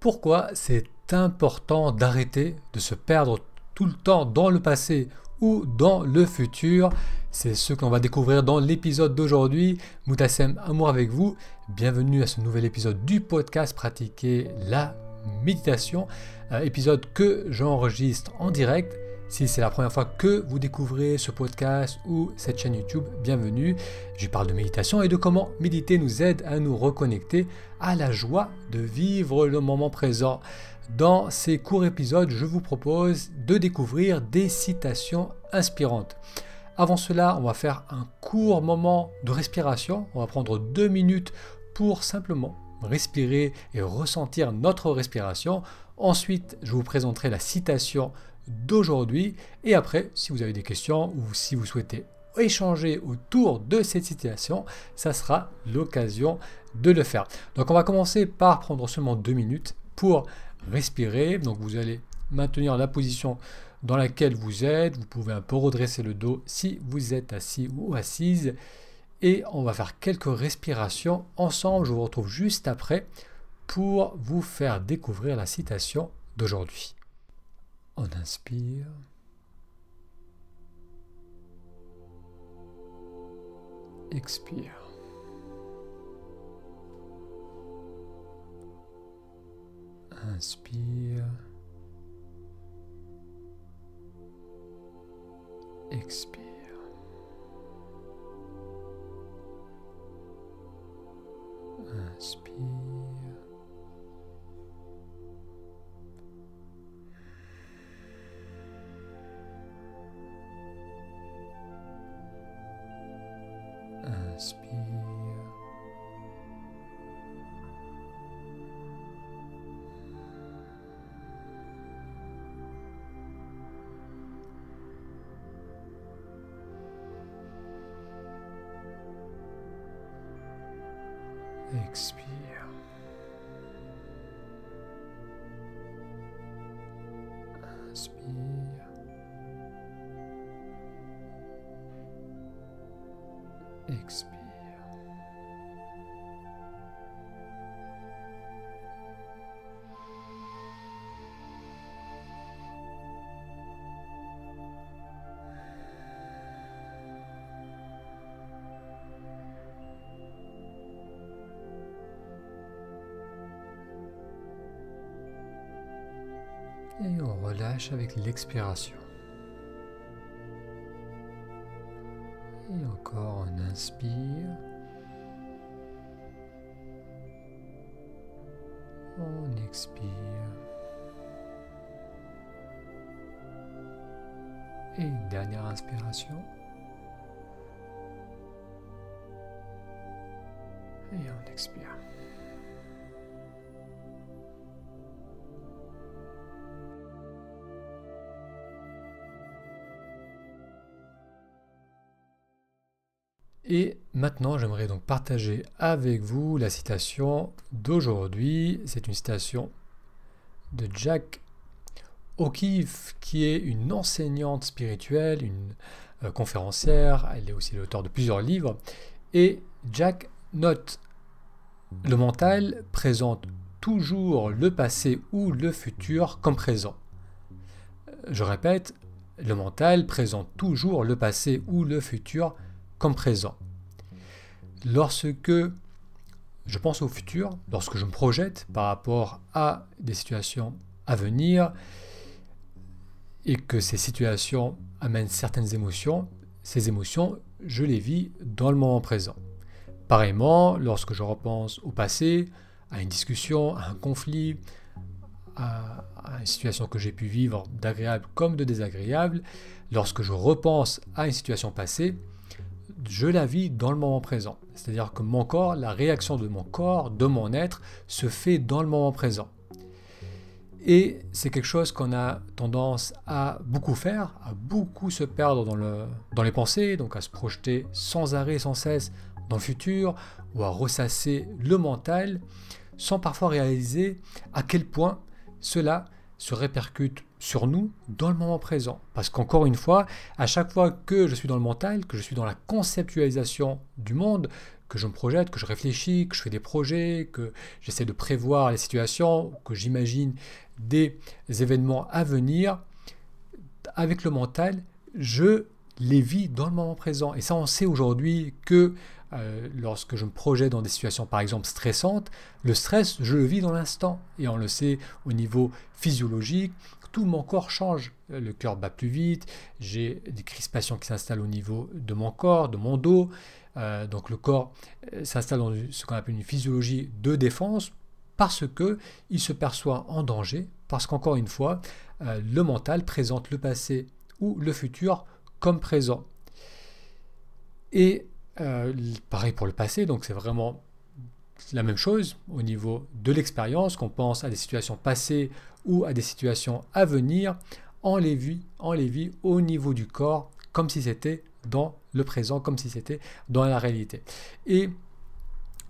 Pourquoi c'est important d'arrêter de se perdre tout le temps dans le passé ou dans le futur? C'est ce qu'on va découvrir dans l'épisode d'aujourd'hui. Moutassem Amour avec vous. Bienvenue à ce nouvel épisode du podcast Pratiquer la méditation. épisode que j'enregistre en direct si c'est la première fois que vous découvrez ce podcast ou cette chaîne YouTube, bienvenue. Je parle de méditation et de comment méditer nous aide à nous reconnecter à la joie de vivre le moment présent. Dans ces courts épisodes, je vous propose de découvrir des citations inspirantes. Avant cela, on va faire un court moment de respiration. On va prendre deux minutes pour simplement respirer et ressentir notre respiration. Ensuite, je vous présenterai la citation d'aujourd'hui. Et après, si vous avez des questions ou si vous souhaitez échanger autour de cette situation, ça sera l'occasion de le faire. Donc on va commencer par prendre seulement deux minutes pour respirer. Donc vous allez maintenir la position dans laquelle vous êtes. Vous pouvez un peu redresser le dos si vous êtes assis ou assise. Et on va faire quelques respirations ensemble. Je vous retrouve juste après pour vous faire découvrir la citation d'aujourd'hui. On inspire. Expire. Inspire. Expire. Inspire. Expire. Inspire. Expire. Et on relâche avec l'expiration. Inspire. On expire. Et une dernière inspiration. Et on expire. Et maintenant, j'aimerais donc partager avec vous la citation d'aujourd'hui. C'est une citation de Jack O'Keefe, qui est une enseignante spirituelle, une euh, conférencière. Elle est aussi l'auteur de plusieurs livres. Et Jack note le mental présente toujours le passé ou le futur comme présent. Je répète, le mental présente toujours le passé ou le futur comme présent. Lorsque je pense au futur, lorsque je me projette par rapport à des situations à venir et que ces situations amènent certaines émotions, ces émotions, je les vis dans le moment présent. Pareillement, lorsque je repense au passé, à une discussion, à un conflit, à, une situation que j'ai pu vivre d'agréable comme de désagréable, lorsque je repense à une situation passée, je la vis dans le moment présent. C'est-à-dire que mon corps, la réaction de mon corps, de mon être, se fait dans le moment présent. Et c'est quelque chose qu'on a tendance à beaucoup faire, à beaucoup se perdre dans, le, dans les pensées, donc à se projeter sans arrêt, sans cesse dans le futur, ou à ressasser le mental, sans parfois réaliser à quel point cela se répercute sur nous dans le moment présent. Parce qu'encore une fois, à chaque fois que je suis dans le mental, que je suis dans la conceptualisation du monde, que je me projette, que je réfléchis, que je fais des projets, que j'essaie de prévoir les situations, que j'imagine des événements à venir, avec le mental, je les vis dans le moment présent. Et ça, on sait aujourd'hui que euh, lorsque je me projette dans des situations par exemple stressantes, le stress, je le vis dans l'instant. Et on le sait au niveau physiologique, tout mon corps change. Le cœur bat plus vite, j'ai des crispations qui s'installent au niveau de mon corps, de mon dos. Euh, donc le corps euh, s'installe dans ce qu'on appelle une physiologie de défense parce que il se perçoit en danger, parce qu'encore une fois, le mental présente le passé ou le futur comme présent. Et euh, pareil pour le passé, donc c'est vraiment la même chose au niveau de l'expérience, qu'on pense à des situations passées ou à des situations à venir, on les vit, les vit au niveau du corps, comme si c'était dans le présent, comme si c'était dans la réalité. Et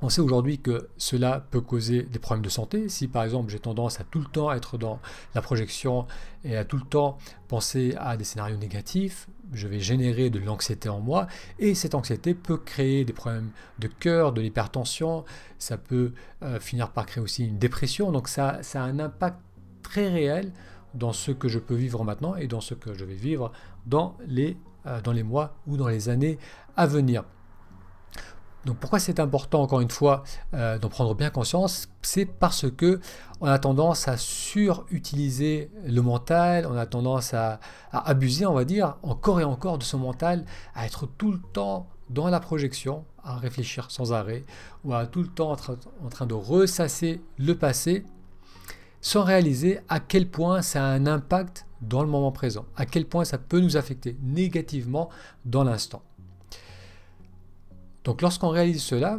on sait aujourd'hui que cela peut causer des problèmes de santé. Si par exemple j'ai tendance à tout le temps être dans la projection et à tout le temps penser à des scénarios négatifs, je vais générer de l'anxiété en moi et cette anxiété peut créer des problèmes de cœur, de l'hypertension, ça peut euh, finir par créer aussi une dépression. Donc ça a un impact très réel dans ce que je peux vivre maintenant et dans ce que je vais vivre dans les, euh, dans les mois ou dans les années à venir. Donc pourquoi c'est important encore une fois euh, d'en prendre bien conscience? C'est parce que on a tendance à surutiliser le mental, on a tendance à, abuser, on va dire, encore et encore de ce mental, à être tout le temps dans la projection, à réfléchir sans arrêt, ou à tout le temps en train de ressasser le passé, sans réaliser à quel point ça a un impact dans le moment présent, à quel point ça peut nous affecter négativement dans l'instant. Donc lorsqu'on réalise cela,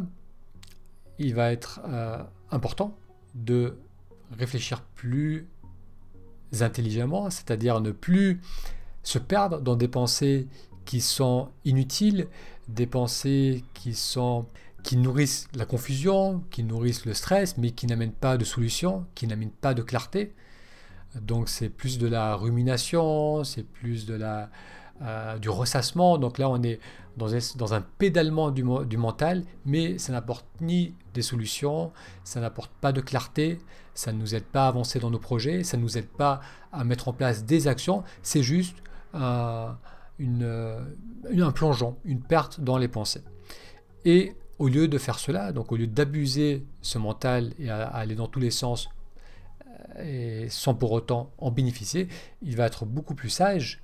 il va être euh, important de réfléchir plus intelligemment, c'est-à-dire ne plus se perdre dans des pensées qui sont inutiles, des pensées qui sont qui nourrissent la confusion, qui nourrissent le stress, mais qui n'amènent pas de solution, qui n'amènent pas de clarté. Donc c'est plus de la rumination, c'est plus de la, euh, du ressassement. Donc là, on est dans un, pédalement du, mental, mais ça n'apporte ni des solutions, ça n'apporte pas de clarté, ça ne nous aide pas à avancer dans nos projets, ça ne nous aide pas à mettre en place des actions, c'est juste un, une, un plongeon, une perte dans les pensées. Et au lieu de faire cela, donc au lieu d'abuser ce mental et à, aller dans tous les sens euh, sans pour autant en bénéficier, il va être beaucoup plus sage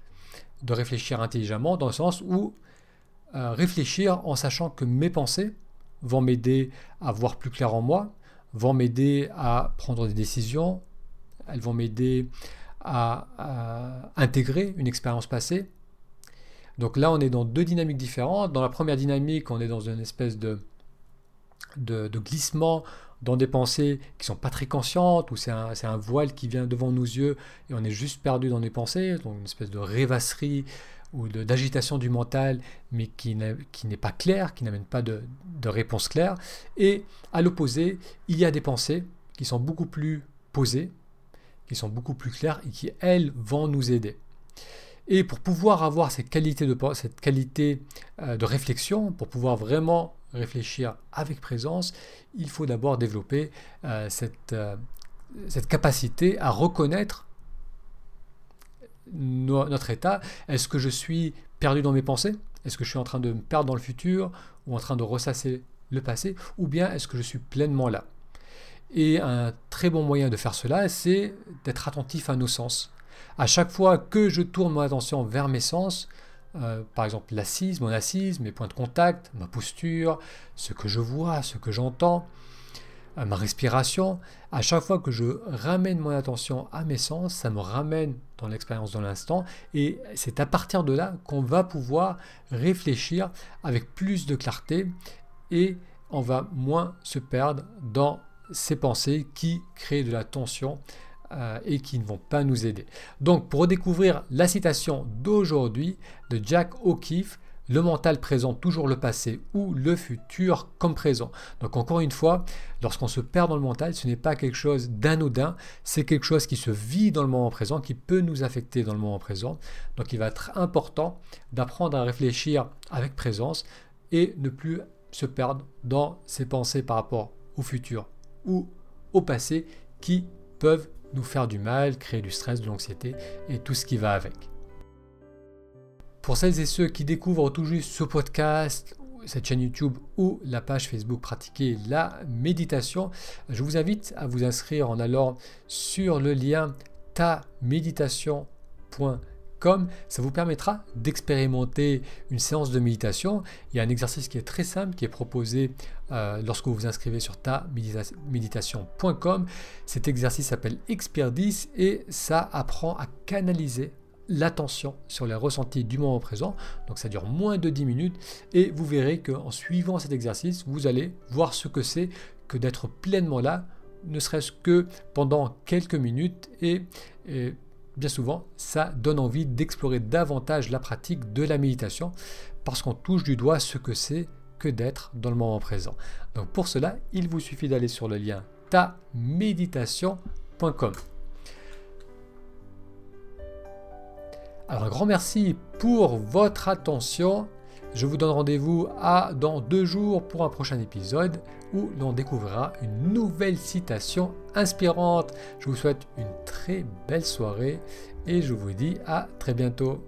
de réfléchir intelligemment dans le sens où réfléchir en sachant que mes pensées vont m'aider à voir plus clair en moi, vont m'aider à prendre des décisions, elles vont m'aider à, intégrer une expérience passée. Donc là, on est dans deux dynamiques différentes. Dans la première dynamique, on est dans une espèce de, de, glissement dans des pensées qui sont pas très conscientes, ou c'est un, voile qui vient devant nos yeux et on est juste perdu dans des pensées, donc une espèce de rêvasserie ou d'agitation du mental, mais qui n'est pas clair, qui n'amène pas de réponse claire. Et à l'opposé, il y a des pensées qui sont beaucoup plus posées, qui sont beaucoup plus claires et qui, elles, vont nous aider. Et pour pouvoir avoir cette qualité euh, de réflexion, pour pouvoir vraiment réfléchir avec présence, il faut d'abord développer euh, euh, cette capacité à reconnaître notre état. Est-ce que je suis perdu dans mes pensées? Est-ce que je suis en train de me perdre dans le futur ou en train de ressasser le passé? Ou bien est-ce que je suis pleinement là? Et un très bon moyen de faire cela, c'est d'être attentif à nos sens. À chaque fois que je tourne mon attention vers mes sens, euh, par exemple l'assise, mon assise, mes points de contact, ma posture, ce que je vois, ce que j'entends, euh, ma respiration, à chaque fois que je ramène mon attention à mes sens, ça me ramène dans l'expérience de l'instant et c'est à partir de là qu'on va pouvoir réfléchir avec plus de clarté et on va moins se perdre dans ces pensées qui créent de la tension euh, et qui ne vont pas nous aider. Donc pour redécouvrir la citation d'aujourd'hui de Jack O'Keefe, le mental présente toujours le passé ou le futur comme présent. Donc encore une fois, lorsqu'on se perd dans le mental, ce n'est pas quelque chose d'anodin, c'est quelque chose qui se vit dans le moment présent, qui peut nous affecter dans le moment présent. Donc il va être important d'apprendre à réfléchir avec présence et ne plus se perdre dans ses pensées par rapport au futur ou au passé qui peuvent nous faire du mal, créer du stress, de l'anxiété et tout ce qui va avec. Pour celles et ceux qui découvrent tout juste ce podcast, cette chaîne YouTube ou la page Facebook Pratiquer la méditation, je vous invite à vous inscrire en allant sur le lien taméditation.com ça vous permettra d'expérimenter une séance de méditation. Il y a un exercice qui est très simple, qui est proposé euh, lorsque vous vous inscrivez sur taméditation.com. Cet exercice s'appelle Expert 10 et ça apprend à canaliser l'attention sur les ressentis du moment présent. Donc ça dure moins de 10 minutes et vous verrez qu'en suivant cet exercice, vous allez voir ce que c'est que d'être pleinement là, ne serait-ce que pendant quelques minutes et, et bien souvent, ça donne envie d'explorer davantage la pratique de la méditation parce qu'on touche du doigt ce que c'est que d'être dans le moment présent. Donc pour cela, il vous suffit d'aller sur le lien taméditation.com. Alors un grand merci pour votre attention. Je vous donne rendez-vous à dans deux jours pour un prochain épisode où l'on découvrira une nouvelle citation inspirante. Je vous souhaite une très belle soirée et je vous dis à très bientôt.